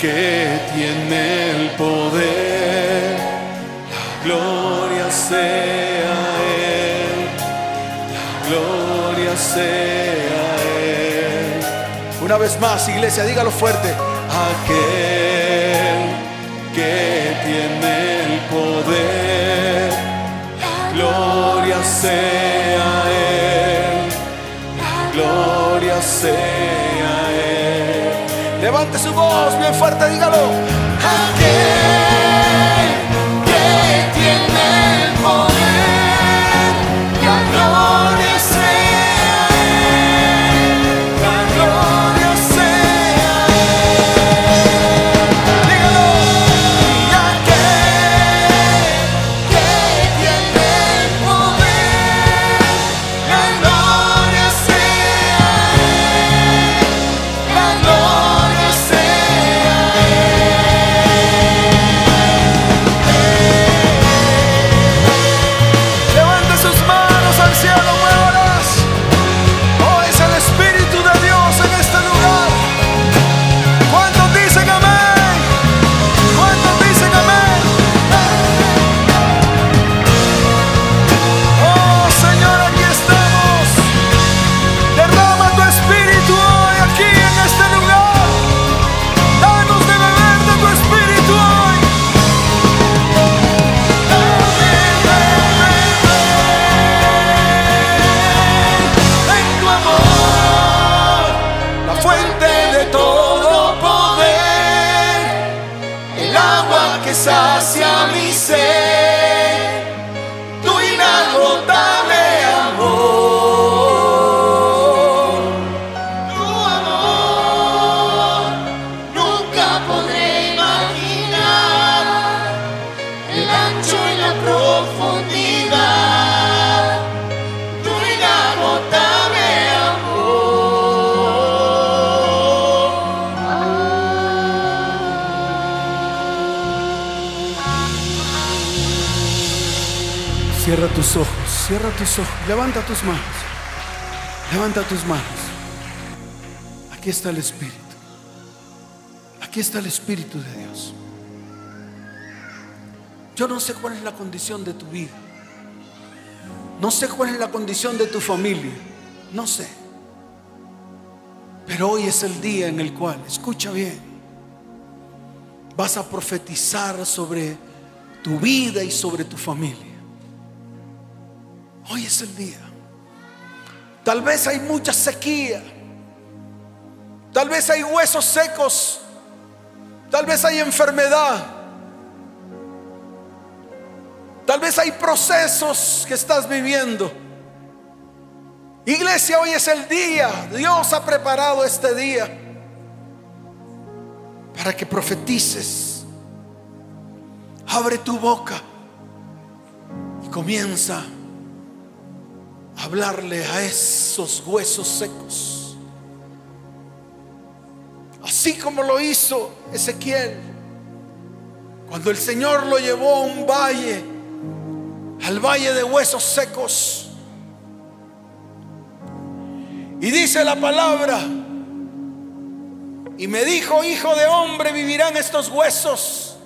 que tiene el poder, la gloria sea Él, la gloria sea Él. Una vez más, iglesia, dígalo fuerte, aquel que tiene el poder, la gloria sea Levante su voz bien fuerte, dígalo. Cierra tus ojos, cierra tus ojos, levanta tus manos, levanta tus manos. Aquí está el Espíritu, aquí está el Espíritu de Dios. Yo no sé cuál es la condición de tu vida, no sé cuál es la condición de tu familia, no sé. Pero hoy es el día en el cual, escucha bien, vas a profetizar sobre tu vida y sobre tu familia. Hoy es el día. Tal vez hay mucha sequía. Tal vez hay huesos secos. Tal vez hay enfermedad. Tal vez hay procesos que estás viviendo. Iglesia, hoy es el día. Dios ha preparado este día para que profetices. Abre tu boca y comienza hablarle a esos huesos secos. Así como lo hizo Ezequiel. Cuando el Señor lo llevó a un valle, al valle de huesos secos. Y dice la palabra, y me dijo, hijo de hombre, vivirán estos huesos.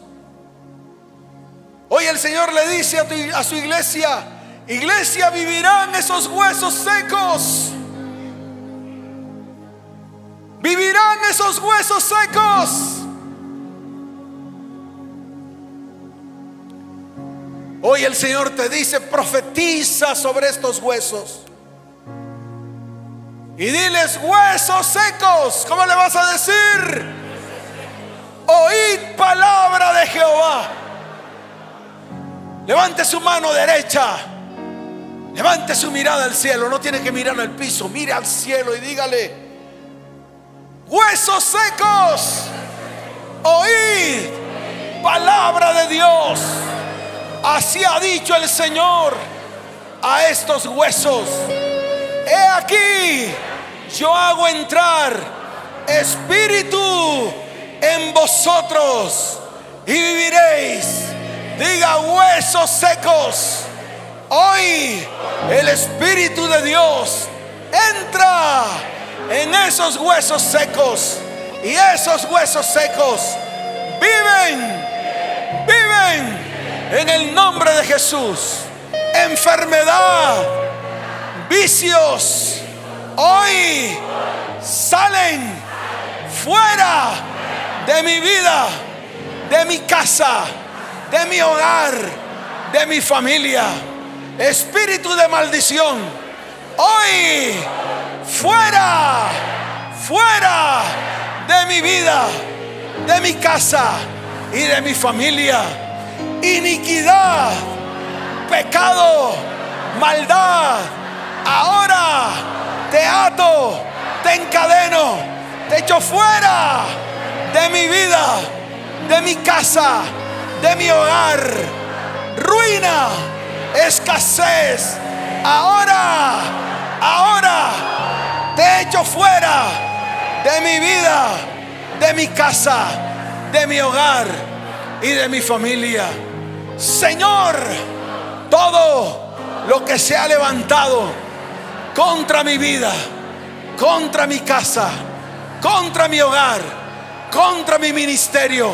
Hoy el Señor le dice a, a su iglesia, iglesia, vivirán esos huesos secos. Vivirán esos huesos secos. Hoy el Señor te dice, profetiza sobre estos huesos. Y diles, huesos secos, ¿cómo le vas a decir? Oíd palabra de Jehová. Levante su mano derecha. Levante su mirada al cielo. No tiene que mirar al piso. Mire al cielo y dígale, huesos secos, oíd palabra de Dios. Así ha dicho el Señor a estos huesos. He aquí, yo hago entrar espíritu en vosotros y viviréis. Diga huesos secos. Hoy el Espíritu de Dios entra en esos huesos secos. Y esos huesos secos viven, viven en el nombre de Jesús. Enfermedad, vicios, hoy salen fuera de mi vida, de mi casa, de mi hogar, de mi familia. Espíritu de maldición, hoy fuera, fuera de mi vida, de mi casa y de mi familia. Iniquidad, pecado, maldad. Ahora te ato, te encadeno, te echo fuera de mi vida, de mi casa, de mi hogar. Ruina, escasez. Ahora, ahora te echo fuera de mi vida, de mi casa, de mi hogar y de mi familia. Señor, todo lo que se ha levantado contra mi vida, contra mi casa, contra mi hogar, contra mi ministerio,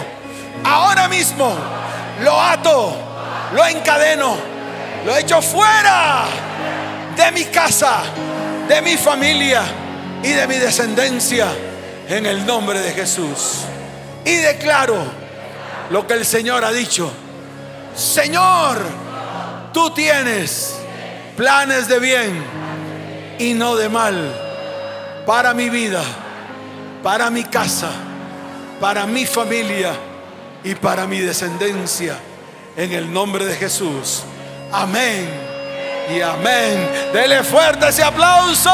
ahora mismo lo ato, lo encadeno, lo echo fuera de mi casa, de mi familia y de mi descendencia en el nombre de Jesús. Y declaro lo que el Señor ha dicho. Señor, tú tienes planes de bien y no de mal para mi vida, para mi casa, para mi familia y para mi descendencia. En el nombre de Jesús. Amén y amén. Dele fuerte ese aplauso.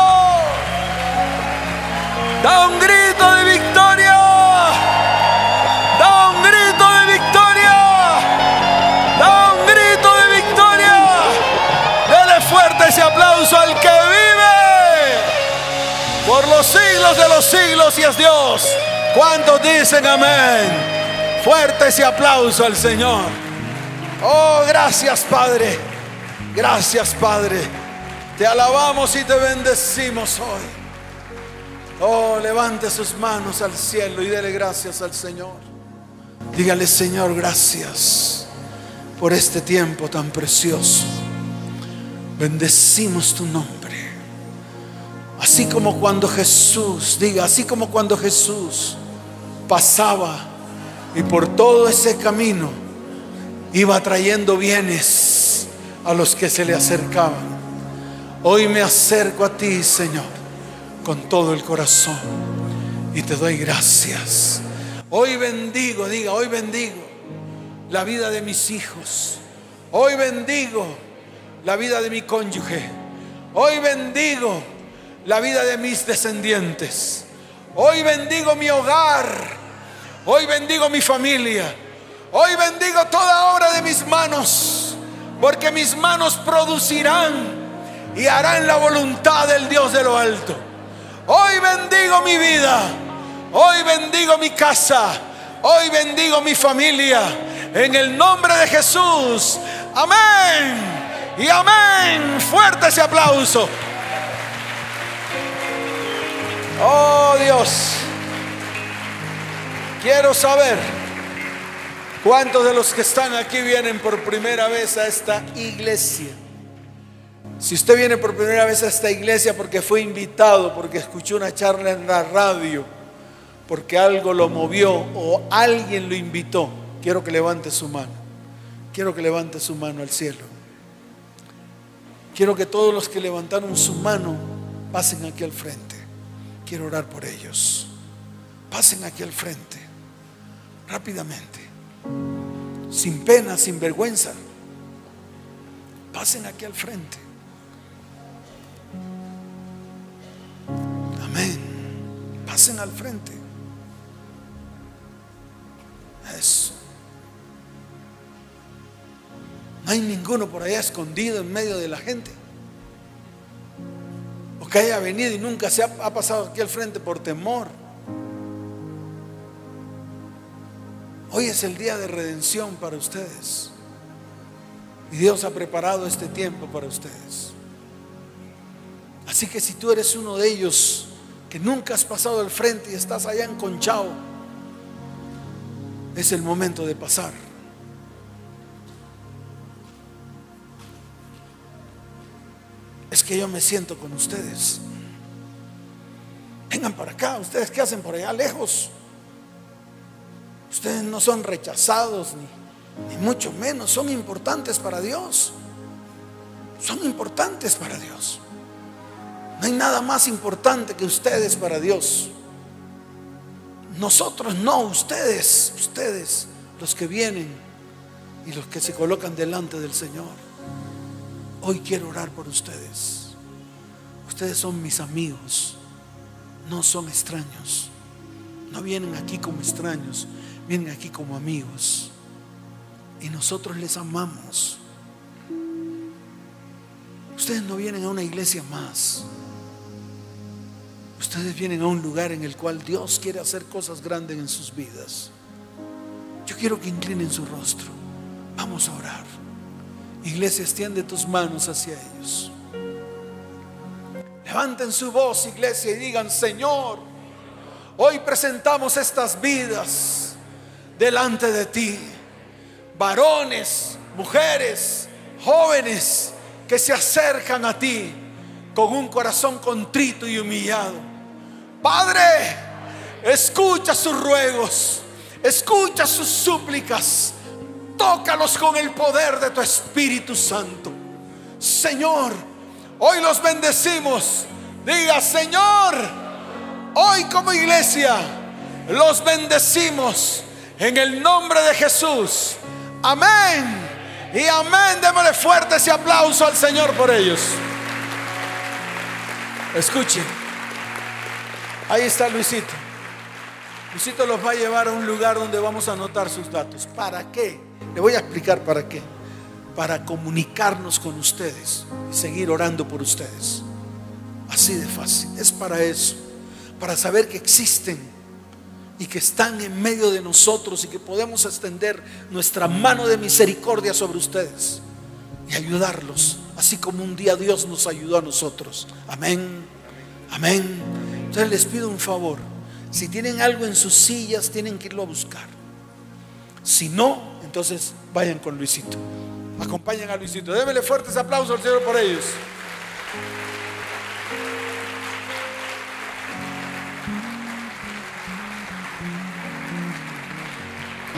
Da un grito de victoria. Da un grito de victoria. Da un grito de victoria. Dele fuerte ese aplauso al que vive. Por los siglos de los siglos y es Dios. ¿Cuántos dicen amén? Fuerte ese aplauso al Señor. Oh, gracias Padre. Gracias Padre. Te alabamos y te bendecimos hoy. Oh, levante sus manos al cielo y dele gracias al Señor. Dígale, Señor, gracias por este tiempo tan precioso. Bendecimos tu nombre. Así como cuando Jesús, diga, así como cuando Jesús pasaba y por todo ese camino iba trayendo bienes a los que se le acercaban. Hoy me acerco a ti, Señor, con todo el corazón y te doy gracias. Hoy bendigo, diga, hoy bendigo la vida de mis hijos. Hoy bendigo la vida de mi cónyuge. Hoy bendigo la vida de mis descendientes. Hoy bendigo mi hogar. Hoy bendigo mi familia. Hoy bendigo toda obra de mis manos. Porque mis manos producirán y harán la voluntad del Dios de lo alto. Hoy bendigo mi vida. Hoy bendigo mi casa. Hoy bendigo mi familia. En el nombre de Jesús. Amén. Y amén. Fuerte ese aplauso. Oh Dios. Quiero saber cuántos de los que están aquí vienen por primera vez a esta iglesia. Si usted viene por primera vez a esta iglesia porque fue invitado, porque escuchó una charla en la radio, porque algo lo movió o alguien lo invitó, quiero que levante su mano. Quiero que levante su mano al cielo. Quiero que todos los que levantaron su mano pasen aquí al frente. Quiero orar por ellos. Pasen aquí al frente. Rápidamente. Sin pena, sin vergüenza. Pasen aquí al frente. Amén. pasen al frente. Eso. No hay ninguno por allá escondido en medio de la gente. O que haya venido y nunca se ha, pasado aquí al frente por temor. Hoy es el día de redención para ustedes. Y Dios ha preparado este tiempo para ustedes. Así que si tú eres uno de ellos que nunca has pasado al frente y estás allá enconchado, es el momento de pasar. Es que yo me siento con ustedes. Vengan para acá, ustedes qué hacen por allá lejos. Ustedes no son rechazados ni, ni mucho menos, son importantes para Dios. Son importantes para Dios. No hay nada más importante que ustedes para Dios. Nosotros no, ustedes, ustedes, los que vienen y los que se colocan delante del Señor. Hoy quiero orar por ustedes. Ustedes son mis amigos, no son extraños. No vienen aquí como extraños, vienen aquí como amigos. Y nosotros les amamos. Ustedes no vienen a una iglesia más. Ustedes vienen a un lugar en el cual Dios quiere hacer cosas grandes en sus vidas. Yo quiero que inclinen su rostro. Vamos a orar. Iglesia, extiende tus manos hacia ellos. Levanten su voz, iglesia, y digan, Señor, hoy presentamos estas vidas delante de ti. Varones, mujeres, jóvenes que se acercan a ti con un corazón contrito y humillado. Padre, escucha sus ruegos, escucha sus súplicas, tócalos con el poder de tu Espíritu Santo. Señor, hoy los bendecimos. Diga, Señor, hoy como iglesia los bendecimos en el nombre de Jesús. Amén. Y amén. Démosle fuerte ese aplauso al Señor por ellos. Escuchen. Ahí está Luisito. Luisito los va a llevar a un lugar donde vamos a anotar sus datos. ¿Para qué? Le voy a explicar para qué. Para comunicarnos con ustedes y seguir orando por ustedes. Así de fácil. Es para eso. Para saber que existen y que están en medio de nosotros y que podemos extender nuestra mano de misericordia sobre ustedes y ayudarlos, así como un día Dios nos ayudó a nosotros. Amén, amén. Entonces les pido un favor, si tienen algo en sus sillas, tienen que irlo a buscar. Si no, entonces vayan con Luisito. Acompañen a Luisito. Démele fuertes aplausos al Señor por ellos.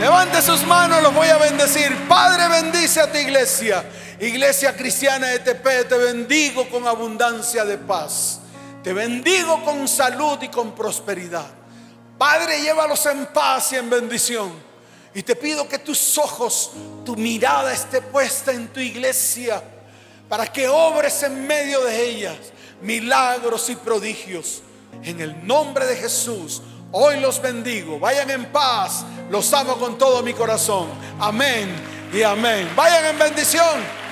Levante sus manos, los voy a bendecir. Padre, bendice a tu iglesia. Iglesia cristiana de Tepe, te bendigo con abundancia de paz. Te bendigo con salud y con prosperidad. Padre, llévalos en paz y en bendición. Y te pido que tus ojos, tu mirada esté puesta en tu iglesia para que obres en medio de ellas milagros y prodigios. En el nombre de Jesús, hoy los bendigo. Vayan en paz. Los amo con todo mi corazón. Amén y amén. Vayan en bendición.